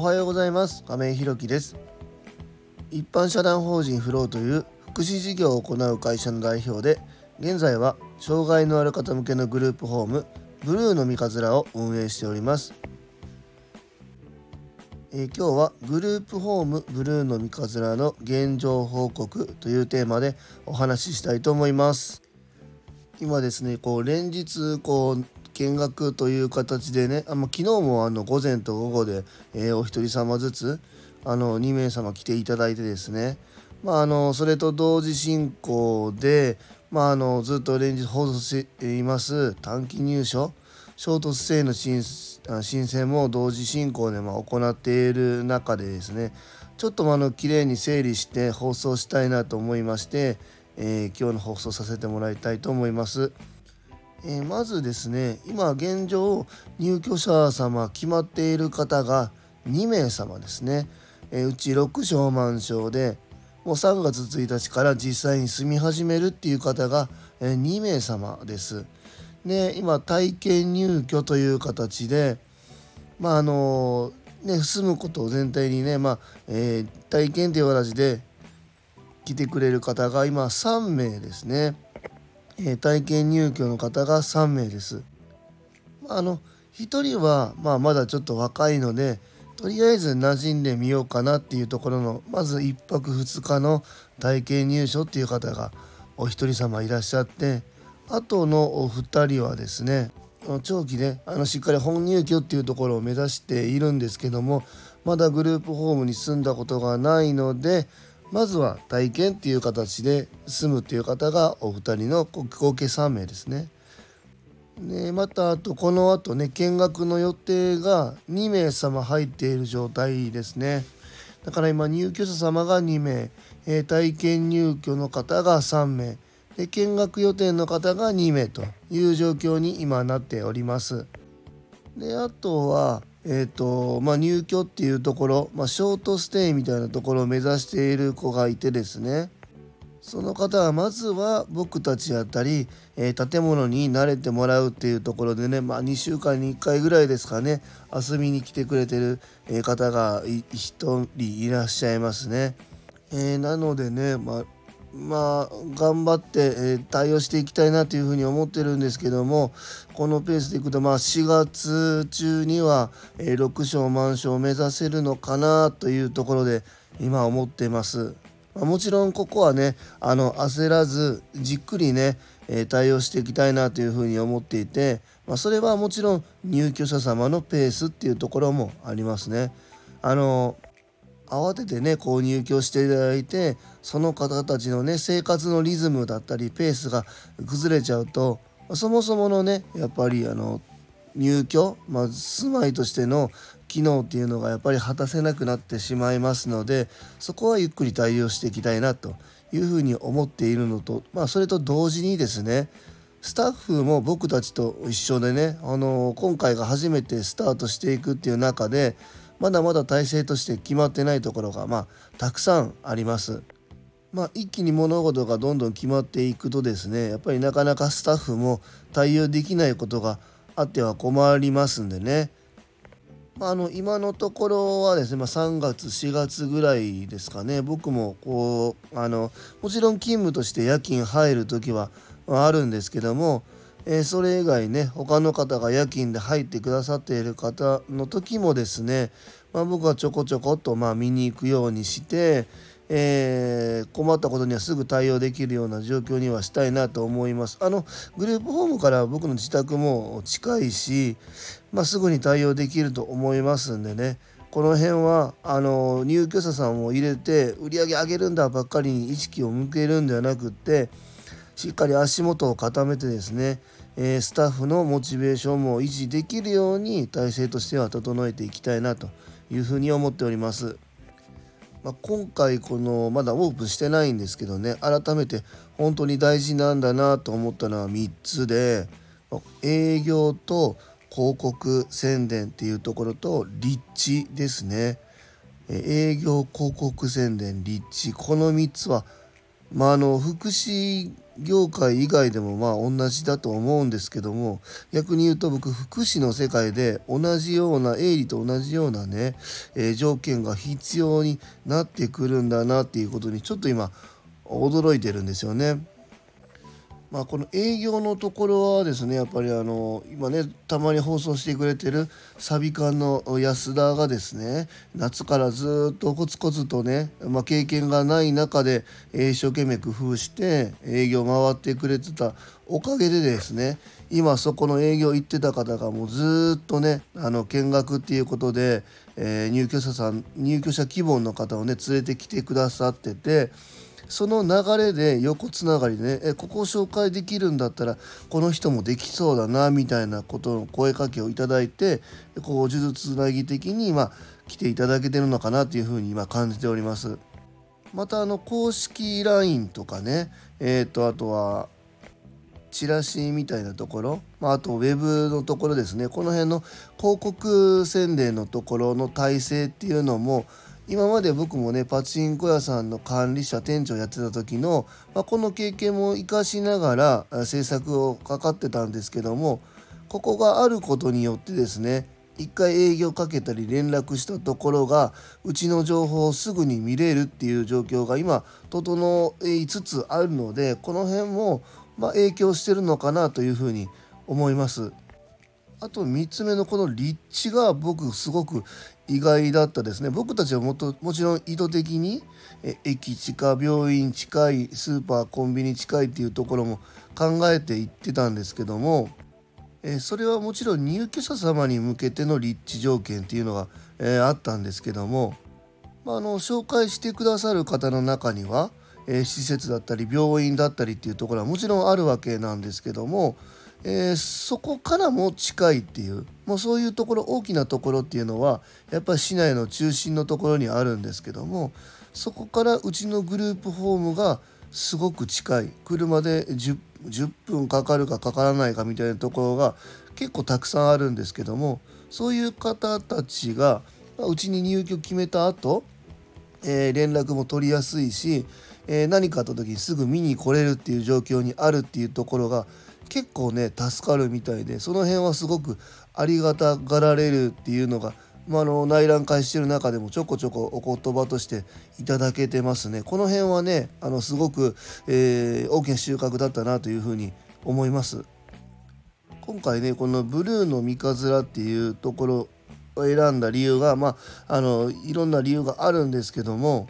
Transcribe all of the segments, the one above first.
おはようございます。亀井ひろきです。一般社団法人フローという福祉事業を行う会社の代表で現在は障害のある方向けのグループホームブルーの三日面を運営しております。え、今日はグループホームブルーの三日面の現状報告というテーマでお話ししたいと思います。今ですねこう連日こう見学という形でねあ昨日もあの午前と午後で、えー、お一人様ずつあの2名様来ていただいてですねまああのそれと同時進行でまああのずっと連日放送しています短期入所ショートステイの申申請も同時進行でま行っている中でですねちょっとあの綺麗に整理して放送したいなと思いまして、えー、今日の放送させてもらいたいと思います。えー、まずですね今現状入居者様決まっている方が2名様ですね、えー、うち6床満床でもう3月1日から実際に住み始めるっていう方が、えー、2名様です。で今体験入居という形でまああのね住むことを全体にねまあ、え体験という形で来てくれる方が今3名ですね。え体験入居の方が3名です。あの1人は、まあ、まだちょっと若いのでとりあえず馴染んでみようかなっていうところのまず1泊2日の体験入所っていう方がお一人様いらっしゃってあとのお二人はですね長期であのしっかり本入居っていうところを目指しているんですけどもまだグループホームに住んだことがないのでまずは体験っていう形で住むっていう方がお二人の合計3名ですね。でまたあとこのあとね見学の予定が2名様入っている状態ですね。だから今入居者様が2名、え、体験入居の方が3名で見学予定の方が2名という状況に今なっております。であとはえーとまあ、入居っていうところ、まあ、ショートステイみたいなところを目指している子がいてですねその方はまずは僕たちやったり、えー、建物に慣れてもらうっていうところでね、まあ、2週間に1回ぐらいですかね遊びに来てくれてる方が1人いらっしゃいますね。えー、なのでね、まあまあ頑張って、え、対応していきたいなというふうに思ってるんですけどもこのペースでいくとまあ4月中には、えー、6床満床を目指せるのかなというところで今思ってます。ま、もちろんここはねあの焦らずじっくりね、え、対応していきたいなというふうに思っていて、まあ、それはもちろん入居者様のペースっていうところもありますね。あの慌ててねこう入居していただいてその方たちのね生活のリズムだったりペースが崩れちゃうとそもそものねやっぱりあの入居、まあ、住まいとしての機能っていうのがやっぱり果たせなくなってしまいますのでそこはゆっくり対応していきたいなというふうに思っているのと、まあ、それと同時にですねスタッフも僕たちと一緒でねあの今回が初めてスタートしていくっていう中でまだまだ体制として決まってないところが、まあ、たくさんあります。まあ、一気に物事がどんどん決まっていくとですねやっぱりなかなかスタッフも対応できないことがあっては困りますんでね、まあ、あの今のところはですね、まあ、3月4月ぐらいですかね僕もこうあのもちろん勤務として夜勤入る時はあるんですけどもえ、それ以外ね他の方が夜勤で入ってくださっている方の時もですね、まあ、僕はちょこちょこっとまあ見に行くようにして、えー、困ったことにはすぐ対応できるような状況にはしたいなと思います。あのグループホームから僕の自宅も近いし、まあ、すぐに対応できると思いますんでねこの辺はあの入居者さんを入れて売り上げ上げるんだばっかりに意識を向けるんではなくってしっかり足元を固めてですねえスタッフのモチベーションも維持できるように体制としては整えていきたいなというふうに思っております。まあ、今回このまだオープンしてないんですけどね改めて本当に大事なんだなと思ったのは3つで営業と広告宣伝っていうところと立地ですね営業広告宣伝立地この3つはまあ、あの福祉業界以外でもまあ同じだと思うんですけども逆に言うと僕福祉の世界で同じような営利と同じようなね、えー、条件が必要になってくるんだなっていうことにちょっと今驚いてるんですよね。まあ、この営業のところはですねやっぱりあの今ねたまに放送してくれてるサビ館の安田がですね夏からずっとコツコツとね、まあ、経験がない中で一生懸命工夫して営業回ってくれてたおかげでですね今そこの営業行ってた方がもうずっとねあの見学っていうことで、えー、入居者さん入居者希望の方をね連れてきてくださってて。その流れで横つながりでねえここを紹介できるんだったらこの人もできそうだなみたいなことの声かけをいただいてこう呪術つなぎ的にま来ていただけてるのかなというふうに今感じております。またあの公式 LINE とかねえっ、ー、とあとはチラシみたいなところ、まあ、あとウェブのところですねこの辺の広告宣伝のところの体制っていうのも今まで僕もねパチンコ屋さんの管理者店長やってた時の、まあ、この経験も生かしながら制作をかかってたんですけどもここがあることによってですね一回営業かけたり連絡したところがうちの情報をすぐに見れるっていう状況が今整いつつあるのでこの辺もま影響してるのかなというふうに思います。あと3つ目のこの立地が僕すごく意外だったですね。僕たちはもともちろん意図的に駅近病院近いスーパーコンビニ近いっていうところも考えていってたんですけどもえそれはもちろん入居者様に向けての立地条件っていうのが、えあったんですけども、まあ、の紹介してくださる方の中には、え施設だったり病院だったりっていうところはもちろんあるわけなんですけどもえー、そこからも近いっていうもうそういうところ大きなところっていうのはやっぱり市内の中心のところにあるんですけどもそこからうちのグループホームがすごく近い。車で 10, 10分かかるかかからないかみたいなところが結構たくさんあるんですけどもそういう方たちがうちに入居決めた後、えー、連絡も取りやすいし、えー、何かあった時にすぐ見に来れるっていう状況にあるっていうところが結構ね助かるみたいでその辺はすごくありがたがられるっていうのが、まあ、の内覧会してる中でもちょこちょこお言葉としていただけてますね。この辺はねあのすごく、えー、大きな収穫だったなというふうに思います。今回ねこのブルーの三日面っていうところを選んだ理由がまああのいろんな理由があるんですけども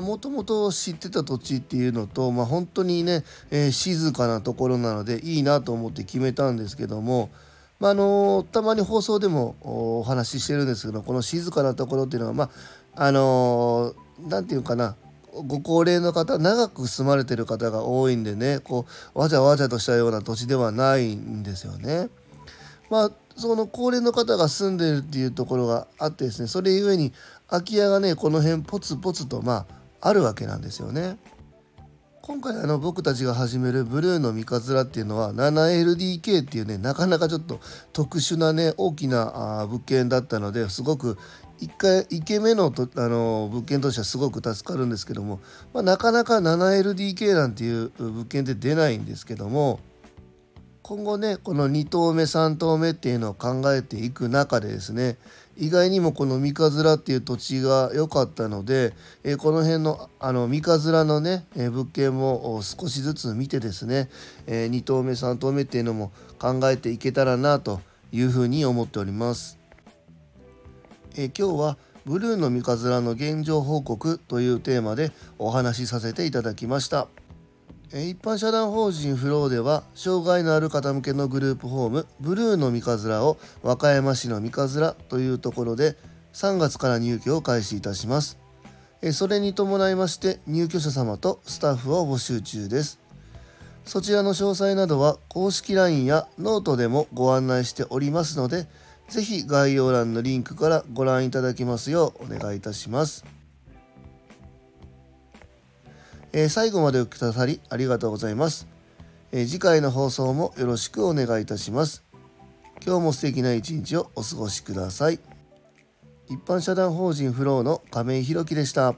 もともと知ってた土地っていうのと、まあ、本当にね、えー、静かなところなのでいいなと思って決めたんですけども、まあ、あのたまに放送でもお話ししてるんですけどこの静かなところっていうのはまああの何、ー、て言うかなご高齢の方長く住まれてる方が多いんでねこうわちゃわちゃとしたような土地ではないんですよね。まあその高齢の方が住んでるっていうところがあってですねそれゆえに空き家がねこの辺ポツポツとまああるわけなんですよね。今回あの僕たちが始めるブルーの三日面っていうのは 7LDK っていうねなかなかちょっと特殊なね大きな物件だったのですごく1回1軒目のとあの物件としてはすごく助かるんですけども、まあ、なかなか 7LDK なんていう物件って出ないんですけども今後ねこの2棟目3棟目っていうのを考えていく中でですね意外にもこの三日面っていう土地が良かったので、え、この辺のあの三日面のね、え、物件も少しずつ見てですね、えー、2棟目3棟目っていうのも考えていけたらなというふうに思っております。え今日はブルーの三日面の現状報告というテーマでお話しさせていただきました。一般社団法人フローでは障害のある方向けのグループホームブルーの三日面を和歌山市の三日面というところで3月から入居を開始いたします。それに伴いまして入居者様とスタッフを募集中です。そちらの詳細などは公式 LINE やノートでもご案内しておりますので是非概要欄のリンクからご覧いただきますようお願いいたします。えー、最後までお聞きくださりありがとうございます、えー、次回の放送もよろしくお願いいたします。今日も素敵な一日をお過ごしください。一般社団法人フローの亀井宏樹でした。